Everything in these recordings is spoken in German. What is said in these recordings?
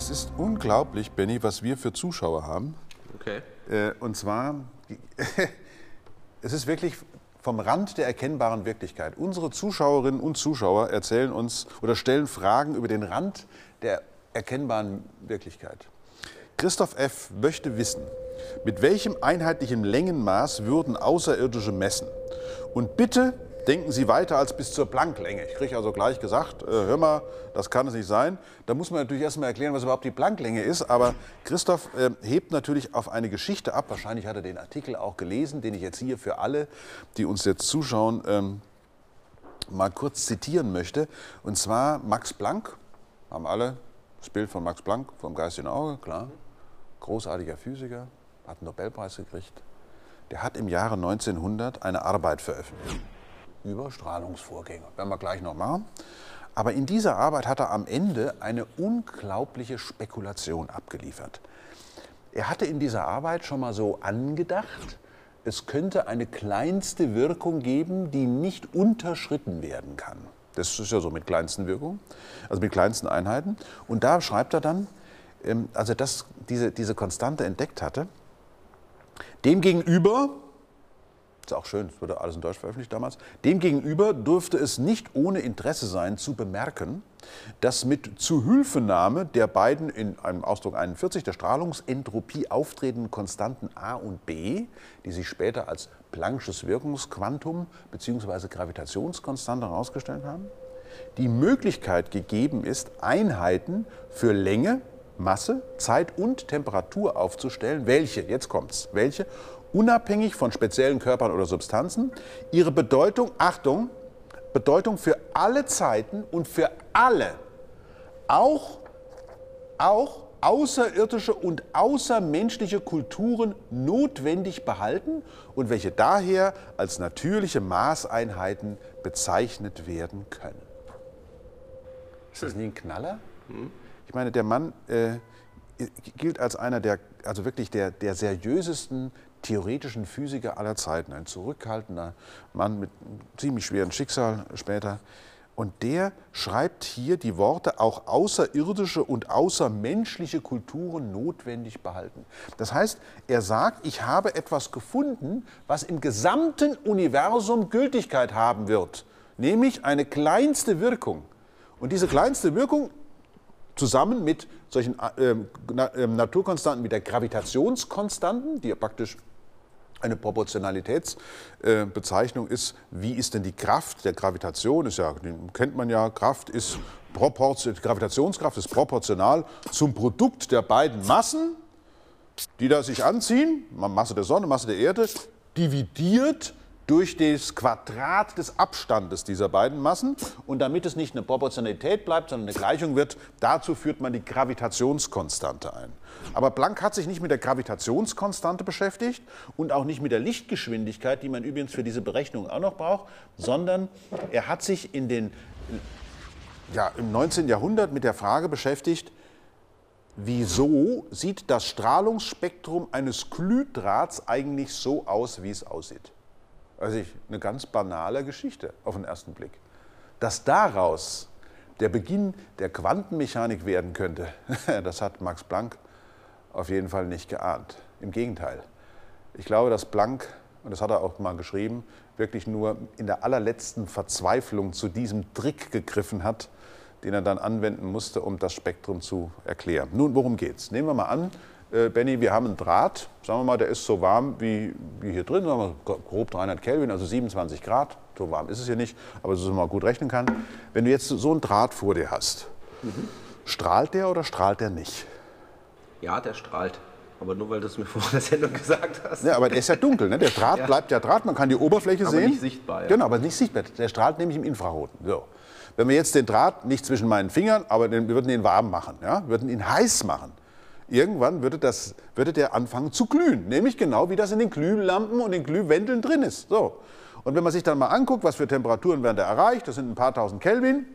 Es ist unglaublich, Benny, was wir für Zuschauer haben. Okay. Äh, und zwar, es ist wirklich vom Rand der erkennbaren Wirklichkeit. Unsere Zuschauerinnen und Zuschauer erzählen uns oder stellen Fragen über den Rand der erkennbaren Wirklichkeit. Christoph F. möchte wissen, mit welchem einheitlichen Längenmaß würden Außerirdische messen? Und bitte denken Sie weiter als bis zur Plancklänge. Ich kriege also gleich gesagt, äh, hör mal, das kann es nicht sein. Da muss man natürlich erstmal erklären, was überhaupt die Plancklänge ist. Aber Christoph äh, hebt natürlich auf eine Geschichte ab. Wahrscheinlich hat er den Artikel auch gelesen, den ich jetzt hier für alle, die uns jetzt zuschauen, ähm, mal kurz zitieren möchte. Und zwar Max Planck, haben alle das Bild von Max Planck vom geistigen Auge, klar. Großartiger Physiker, hat einen Nobelpreis gekriegt. Der hat im Jahre 1900 eine Arbeit veröffentlicht über Strahlungsvorgänge. Werden wir gleich noch machen. Aber in dieser Arbeit hat er am Ende eine unglaubliche Spekulation abgeliefert. Er hatte in dieser Arbeit schon mal so angedacht, es könnte eine kleinste Wirkung geben, die nicht unterschritten werden kann. Das ist ja so mit kleinsten Wirkungen, also mit kleinsten Einheiten. Und da schreibt er dann, ähm, als er diese, diese Konstante entdeckt hatte, demgegenüber ist auch schön, das wurde alles in Deutsch veröffentlicht damals. Demgegenüber dürfte es nicht ohne Interesse sein, zu bemerken, dass mit Zuhilfenahme der beiden in einem Ausdruck 41 der Strahlungsentropie auftretenden Konstanten A und B, die sich später als Planck'sches Wirkungsquantum bzw. Gravitationskonstante herausgestellt haben, die Möglichkeit gegeben ist, Einheiten für Länge, Masse, Zeit und Temperatur aufzustellen, welche, jetzt kommt's, welche unabhängig von speziellen Körpern oder Substanzen, ihre Bedeutung, Achtung, Bedeutung für alle Zeiten und für alle, auch, auch außerirdische und außermenschliche Kulturen notwendig behalten und welche daher als natürliche Maßeinheiten bezeichnet werden können. Ist das nicht ein Knaller? Ich meine, der Mann äh, gilt als einer der, also wirklich der, der seriösesten, theoretischen Physiker aller Zeiten, ein zurückhaltender Mann mit einem ziemlich schweren Schicksal später. Und der schreibt hier die Worte auch außerirdische und außermenschliche Kulturen notwendig behalten. Das heißt, er sagt, ich habe etwas gefunden, was im gesamten Universum Gültigkeit haben wird, nämlich eine kleinste Wirkung. Und diese kleinste Wirkung zusammen mit solchen äh, äh, Naturkonstanten wie der Gravitationskonstanten, die ja praktisch eine Proportionalitätsbezeichnung äh, ist, wie ist denn die Kraft der Gravitation? Ist ja, kennt man ja, Kraft ist Gravitationskraft ist proportional zum Produkt der beiden Massen, die da sich anziehen, Masse der Sonne, Masse der Erde, dividiert durch das Quadrat des Abstandes dieser beiden Massen. Und damit es nicht eine Proportionalität bleibt, sondern eine Gleichung wird, dazu führt man die Gravitationskonstante ein. Aber Planck hat sich nicht mit der Gravitationskonstante beschäftigt und auch nicht mit der Lichtgeschwindigkeit, die man übrigens für diese Berechnung auch noch braucht, sondern er hat sich in den, ja, im 19. Jahrhundert mit der Frage beschäftigt, wieso sieht das Strahlungsspektrum eines Glühdrahts eigentlich so aus, wie es aussieht. Also ich, eine ganz banale Geschichte auf den ersten Blick. Dass daraus der Beginn der Quantenmechanik werden könnte, das hat Max Planck auf jeden Fall nicht geahnt. Im Gegenteil. Ich glaube, dass Planck, und das hat er auch mal geschrieben, wirklich nur in der allerletzten Verzweiflung zu diesem Trick gegriffen hat, den er dann anwenden musste, um das Spektrum zu erklären. Nun, worum geht's? Nehmen wir mal an, äh, Benny, wir haben einen Draht, sagen wir mal, der ist so warm wie, wie hier drin, sagen wir grob 300 Kelvin, also 27 Grad. So warm ist es hier nicht, aber so man gut rechnen kann. Wenn du jetzt so einen Draht vor dir hast, mhm. strahlt der oder strahlt der nicht? Ja, der strahlt. Aber nur weil du es mir vor der Sendung gesagt hast. Ja, aber der ist ja dunkel. Ne? Der Draht ja. bleibt ja Draht, man kann die Oberfläche aber sehen. Aber nicht sichtbar. Ja. Genau, aber nicht sichtbar. Der strahlt nämlich im Infraroten. So. Wenn wir jetzt den Draht nicht zwischen meinen Fingern, aber den, wir würden ihn warm machen, ja? wir würden ihn heiß machen, irgendwann würde, das, würde der anfangen zu glühen. Nämlich genau wie das in den Glühlampen und den Glühwändeln drin ist. So. Und wenn man sich dann mal anguckt, was für Temperaturen werden da erreicht, das sind ein paar tausend Kelvin,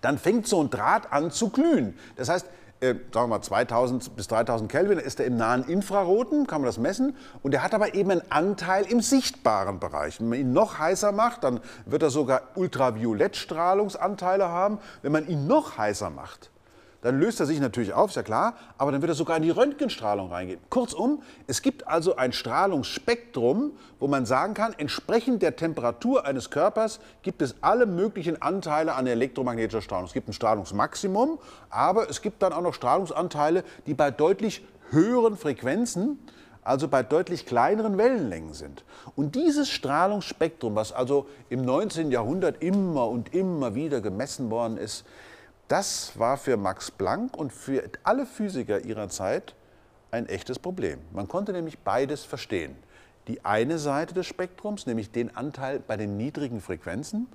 dann fängt so ein Draht an zu glühen. Das heißt, äh, sagen wir mal 2000 bis 3000 Kelvin, ist er im nahen Infraroten, kann man das messen. Und er hat aber eben einen Anteil im sichtbaren Bereich. Wenn man ihn noch heißer macht, dann wird er sogar Ultraviolettstrahlungsanteile haben. Wenn man ihn noch heißer macht, dann löst er sich natürlich auf, ist ja klar, aber dann wird er sogar in die Röntgenstrahlung reingehen. Kurzum, es gibt also ein Strahlungsspektrum, wo man sagen kann, entsprechend der Temperatur eines Körpers gibt es alle möglichen Anteile an elektromagnetischer Strahlung. Es gibt ein Strahlungsmaximum, aber es gibt dann auch noch Strahlungsanteile, die bei deutlich höheren Frequenzen also bei deutlich kleineren Wellenlängen sind. Und dieses Strahlungsspektrum, was also im 19. Jahrhundert immer und immer wieder gemessen worden ist, das war für Max Planck und für alle Physiker ihrer Zeit ein echtes Problem. Man konnte nämlich beides verstehen. Die eine Seite des Spektrums, nämlich den Anteil bei den niedrigen Frequenzen,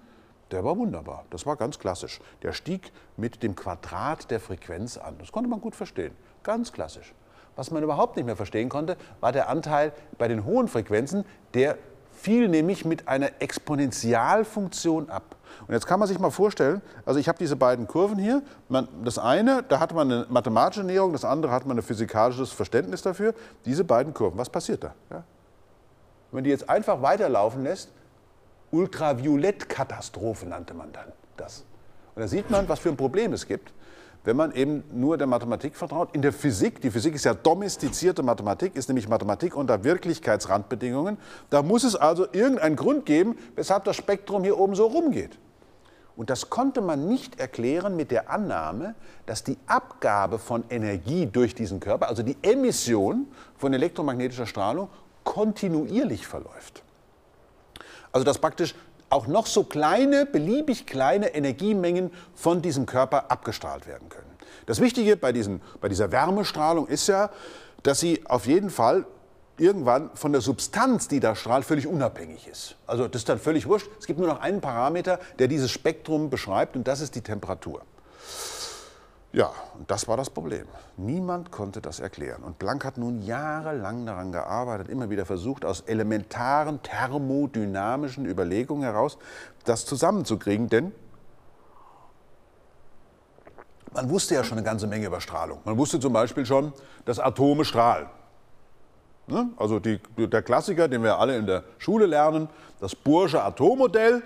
der war wunderbar. Das war ganz klassisch. Der stieg mit dem Quadrat der Frequenz an. Das konnte man gut verstehen. Ganz klassisch. Was man überhaupt nicht mehr verstehen konnte, war der Anteil bei den hohen Frequenzen, der fiel nämlich mit einer Exponentialfunktion ab. Und jetzt kann man sich mal vorstellen, also ich habe diese beiden Kurven hier. Man, das eine, da hat man eine mathematische Näherung, das andere hat man ein physikalisches Verständnis dafür. Diese beiden Kurven, was passiert da? Ja? Wenn die jetzt einfach weiterlaufen lässt, Ultraviolettkatastrophe nannte man dann das. Und da sieht man, was für ein Problem es gibt wenn man eben nur der Mathematik vertraut. In der Physik, die Physik ist ja domestizierte Mathematik, ist nämlich Mathematik unter Wirklichkeitsrandbedingungen. Da muss es also irgendeinen Grund geben, weshalb das Spektrum hier oben so rumgeht. Und das konnte man nicht erklären mit der Annahme, dass die Abgabe von Energie durch diesen Körper, also die Emission von elektromagnetischer Strahlung, kontinuierlich verläuft. Also dass praktisch auch noch so kleine, beliebig kleine Energiemengen von diesem Körper abgestrahlt werden können. Das Wichtige bei, diesen, bei dieser Wärmestrahlung ist ja, dass sie auf jeden Fall irgendwann von der Substanz, die da strahlt, völlig unabhängig ist. Also das ist dann völlig wurscht. Es gibt nur noch einen Parameter, der dieses Spektrum beschreibt und das ist die Temperatur. Ja, und das war das Problem. Niemand konnte das erklären. Und Planck hat nun jahrelang daran gearbeitet, immer wieder versucht, aus elementaren thermodynamischen Überlegungen heraus das zusammenzukriegen. Denn man wusste ja schon eine ganze Menge über Strahlung. Man wusste zum Beispiel schon, dass Atome strahlen. Ne? Also die, der Klassiker, den wir alle in der Schule lernen, das Bursche Atommodell,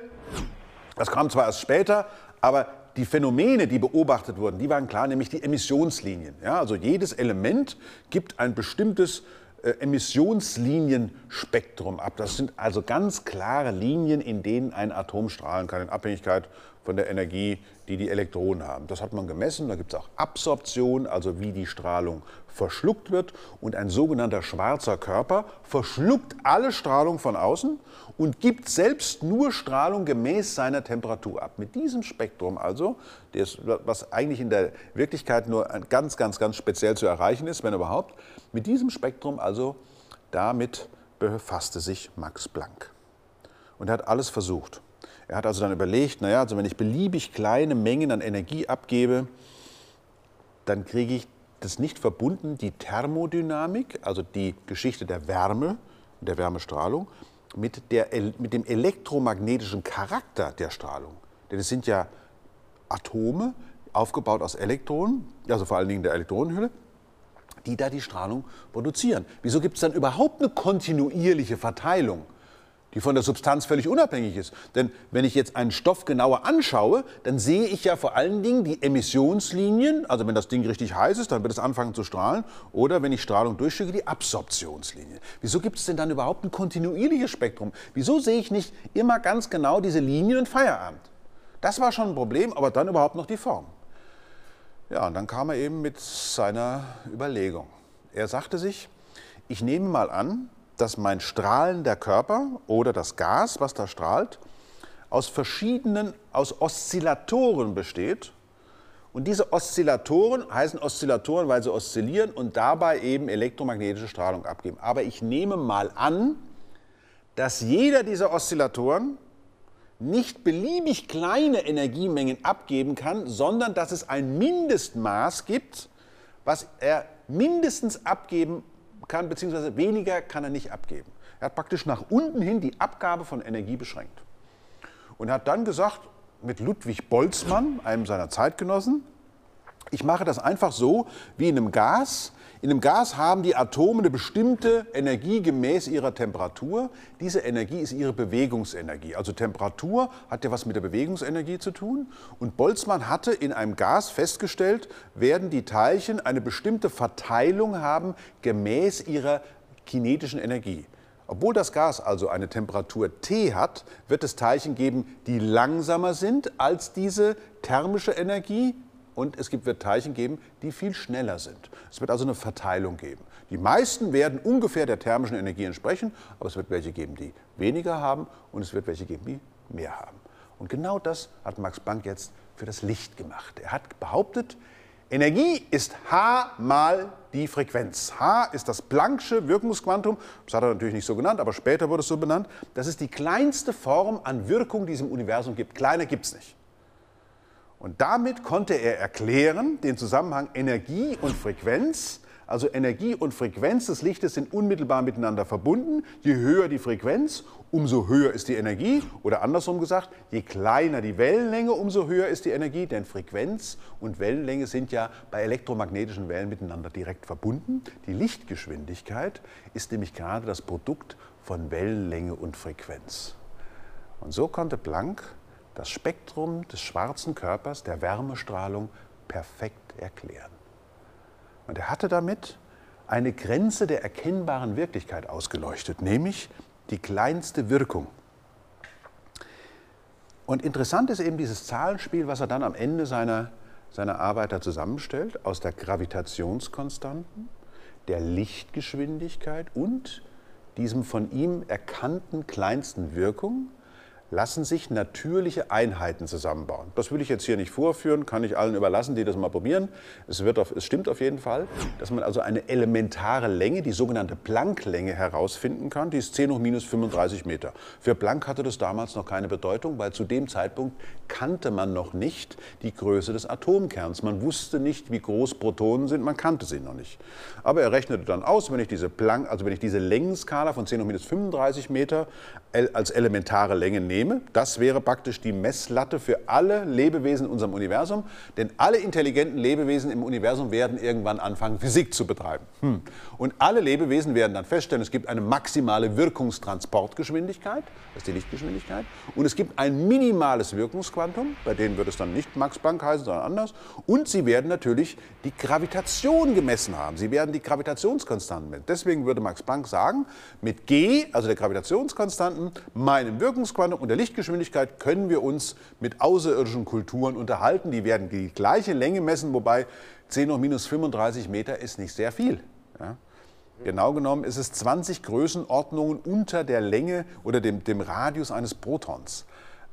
das kam zwar erst später, aber die Phänomene, die beobachtet wurden, die waren klar, nämlich die Emissionslinien. Ja, also jedes Element gibt ein bestimmtes Emissionslinienspektrum ab. Das sind also ganz klare Linien, in denen ein Atom strahlen kann, in Abhängigkeit von der Energie, die die Elektronen haben. Das hat man gemessen. Da gibt es auch Absorption, also wie die Strahlung verschluckt wird. Und ein sogenannter schwarzer Körper verschluckt alle Strahlung von außen und gibt selbst nur Strahlung gemäß seiner Temperatur ab. Mit diesem Spektrum also, was eigentlich in der Wirklichkeit nur ganz, ganz, ganz speziell zu erreichen ist, wenn überhaupt, mit diesem Spektrum also, damit befasste sich Max Planck. Und er hat alles versucht. Er hat also dann überlegt, naja, also wenn ich beliebig kleine Mengen an Energie abgebe, dann kriege ich das nicht verbunden, die Thermodynamik, also die Geschichte der Wärme, der Wärmestrahlung, mit, der, mit dem elektromagnetischen Charakter der Strahlung. Denn es sind ja Atome, aufgebaut aus Elektronen, also vor allen Dingen der Elektronenhülle, die da die Strahlung produzieren. Wieso gibt es dann überhaupt eine kontinuierliche Verteilung? die von der Substanz völlig unabhängig ist. Denn wenn ich jetzt einen Stoff genauer anschaue, dann sehe ich ja vor allen Dingen die Emissionslinien, also wenn das Ding richtig heiß ist, dann wird es anfangen zu strahlen, oder wenn ich Strahlung durchschicke, die Absorptionslinie. Wieso gibt es denn dann überhaupt ein kontinuierliches Spektrum? Wieso sehe ich nicht immer ganz genau diese Linien und Feierabend? Das war schon ein Problem, aber dann überhaupt noch die Form. Ja, und dann kam er eben mit seiner Überlegung. Er sagte sich, ich nehme mal an, dass mein strahlender Körper oder das Gas, was da strahlt, aus verschiedenen, aus Oszillatoren besteht. Und diese Oszillatoren heißen Oszillatoren, weil sie oszillieren und dabei eben elektromagnetische Strahlung abgeben. Aber ich nehme mal an, dass jeder dieser Oszillatoren nicht beliebig kleine Energiemengen abgeben kann, sondern dass es ein Mindestmaß gibt, was er mindestens abgeben kann, beziehungsweise weniger kann er nicht abgeben. Er hat praktisch nach unten hin die Abgabe von Energie beschränkt. Und hat dann gesagt, mit Ludwig Boltzmann, einem seiner Zeitgenossen, ich mache das einfach so wie in einem Gas. In einem Gas haben die Atome eine bestimmte Energie gemäß ihrer Temperatur. Diese Energie ist ihre Bewegungsenergie. Also Temperatur hat ja was mit der Bewegungsenergie zu tun. Und Boltzmann hatte in einem Gas festgestellt, werden die Teilchen eine bestimmte Verteilung haben gemäß ihrer kinetischen Energie. Obwohl das Gas also eine Temperatur T hat, wird es Teilchen geben, die langsamer sind als diese thermische Energie. Und es wird Teilchen geben, die viel schneller sind. Es wird also eine Verteilung geben. Die meisten werden ungefähr der thermischen Energie entsprechen, aber es wird welche geben, die weniger haben und es wird welche geben, die mehr haben. Und genau das hat Max Planck jetzt für das Licht gemacht. Er hat behauptet, Energie ist h mal die Frequenz. h ist das Planck'sche Wirkungsquantum. Das hat er natürlich nicht so genannt, aber später wurde es so benannt. Das ist die kleinste Form an Wirkung, die es im Universum gibt. Kleiner gibt es nicht. Und damit konnte er erklären den Zusammenhang Energie und Frequenz also Energie und Frequenz des Lichtes sind unmittelbar miteinander verbunden. Je höher die Frequenz, umso höher ist die Energie. Oder andersrum gesagt, je kleiner die Wellenlänge, umso höher ist die Energie. Denn Frequenz und Wellenlänge sind ja bei elektromagnetischen Wellen miteinander direkt verbunden. Die Lichtgeschwindigkeit ist nämlich gerade das Produkt von Wellenlänge und Frequenz. Und so konnte Planck das Spektrum des schwarzen Körpers, der Wärmestrahlung, perfekt erklären. Und er hatte damit eine Grenze der erkennbaren Wirklichkeit ausgeleuchtet, nämlich die kleinste Wirkung. Und interessant ist eben dieses Zahlenspiel, was er dann am Ende seiner, seiner Arbeit zusammenstellt, aus der Gravitationskonstanten, der Lichtgeschwindigkeit und diesem von ihm erkannten kleinsten Wirkung lassen sich natürliche Einheiten zusammenbauen. Das will ich jetzt hier nicht vorführen, kann ich allen überlassen, die das mal probieren. Es, wird auf, es stimmt auf jeden Fall, dass man also eine elementare Länge, die sogenannte Planck-Länge herausfinden kann. Die ist 10 hoch minus 35 Meter. Für Planck hatte das damals noch keine Bedeutung, weil zu dem Zeitpunkt kannte man noch nicht die Größe des Atomkerns. Man wusste nicht, wie groß Protonen sind, man kannte sie noch nicht. Aber er rechnete dann aus, wenn ich diese Planck, also wenn ich diese Längenskala von 10 hoch minus 35 Meter als elementare Länge nehme. Das wäre praktisch die Messlatte für alle Lebewesen in unserem Universum. Denn alle intelligenten Lebewesen im Universum werden irgendwann anfangen, Physik zu betreiben. Hm. Und alle Lebewesen werden dann feststellen, es gibt eine maximale Wirkungstransportgeschwindigkeit, das ist die Lichtgeschwindigkeit, und es gibt ein minimales Wirkungsquantum, bei denen wird es dann nicht Max Planck heißen, sondern anders. Und sie werden natürlich die Gravitation gemessen haben. Sie werden die Gravitationskonstanten messen. Deswegen würde Max Planck sagen, mit G, also der Gravitationskonstanten, meinem Wirkungsquantum und der Lichtgeschwindigkeit können wir uns mit außerirdischen Kulturen unterhalten. Die werden die gleiche Länge messen, wobei 10 hoch minus 35 Meter ist nicht sehr viel. Ja? Genau genommen ist es 20 Größenordnungen unter der Länge oder dem, dem Radius eines Protons.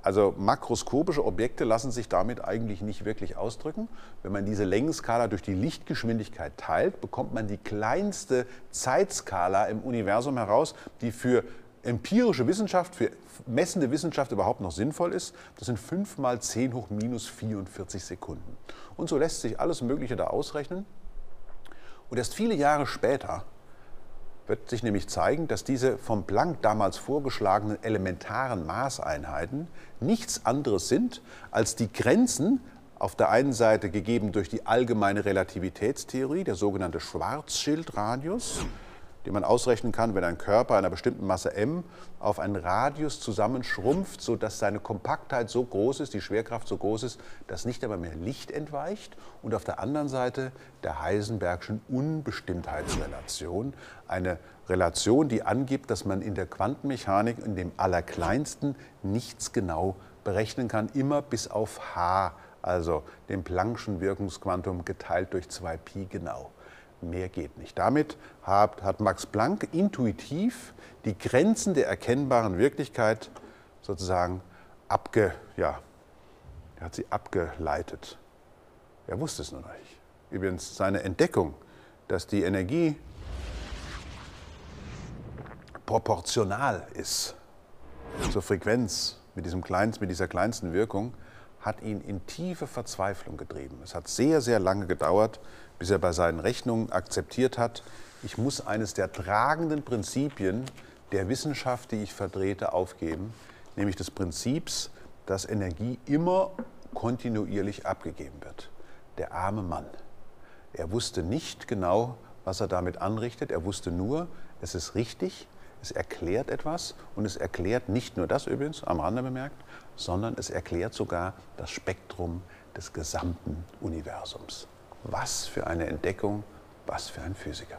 Also makroskopische Objekte lassen sich damit eigentlich nicht wirklich ausdrücken. Wenn man diese Längenskala durch die Lichtgeschwindigkeit teilt, bekommt man die kleinste Zeitskala im Universum heraus, die für empirische Wissenschaft, für messende Wissenschaft überhaupt noch sinnvoll ist, das sind 5 mal 10 hoch minus 44 Sekunden. Und so lässt sich alles Mögliche da ausrechnen. Und erst viele Jahre später wird sich nämlich zeigen, dass diese vom Planck damals vorgeschlagenen elementaren Maßeinheiten nichts anderes sind als die Grenzen, auf der einen Seite gegeben durch die allgemeine Relativitätstheorie, der sogenannte Schwarzschildradius, den man ausrechnen kann, wenn ein Körper einer bestimmten Masse m auf einen Radius zusammenschrumpft, sodass seine Kompaktheit so groß ist, die Schwerkraft so groß ist, dass nicht einmal mehr Licht entweicht. Und auf der anderen Seite der Heisenbergschen Unbestimmtheitsrelation, eine Relation, die angibt, dass man in der Quantenmechanik in dem Allerkleinsten nichts genau berechnen kann, immer bis auf h, also dem Planck'schen Wirkungsquantum geteilt durch 2pi genau. Mehr geht nicht. Damit hat, hat Max Planck intuitiv die Grenzen der erkennbaren Wirklichkeit sozusagen abge, ja, er hat sie abgeleitet. Er wusste es nur noch nicht. Übrigens seine Entdeckung, dass die Energie proportional ist zur Frequenz mit, diesem kleinst, mit dieser kleinsten Wirkung, hat ihn in tiefe Verzweiflung getrieben. Es hat sehr, sehr lange gedauert, bis er bei seinen Rechnungen akzeptiert hat, ich muss eines der tragenden Prinzipien der Wissenschaft, die ich vertrete, aufgeben, nämlich des Prinzips, dass Energie immer kontinuierlich abgegeben wird. Der arme Mann. Er wusste nicht genau, was er damit anrichtet. Er wusste nur, es ist richtig, es erklärt etwas und es erklärt nicht nur das übrigens, am Rande bemerkt, sondern es erklärt sogar das Spektrum des gesamten Universums. Was für eine Entdeckung, was für ein Physiker.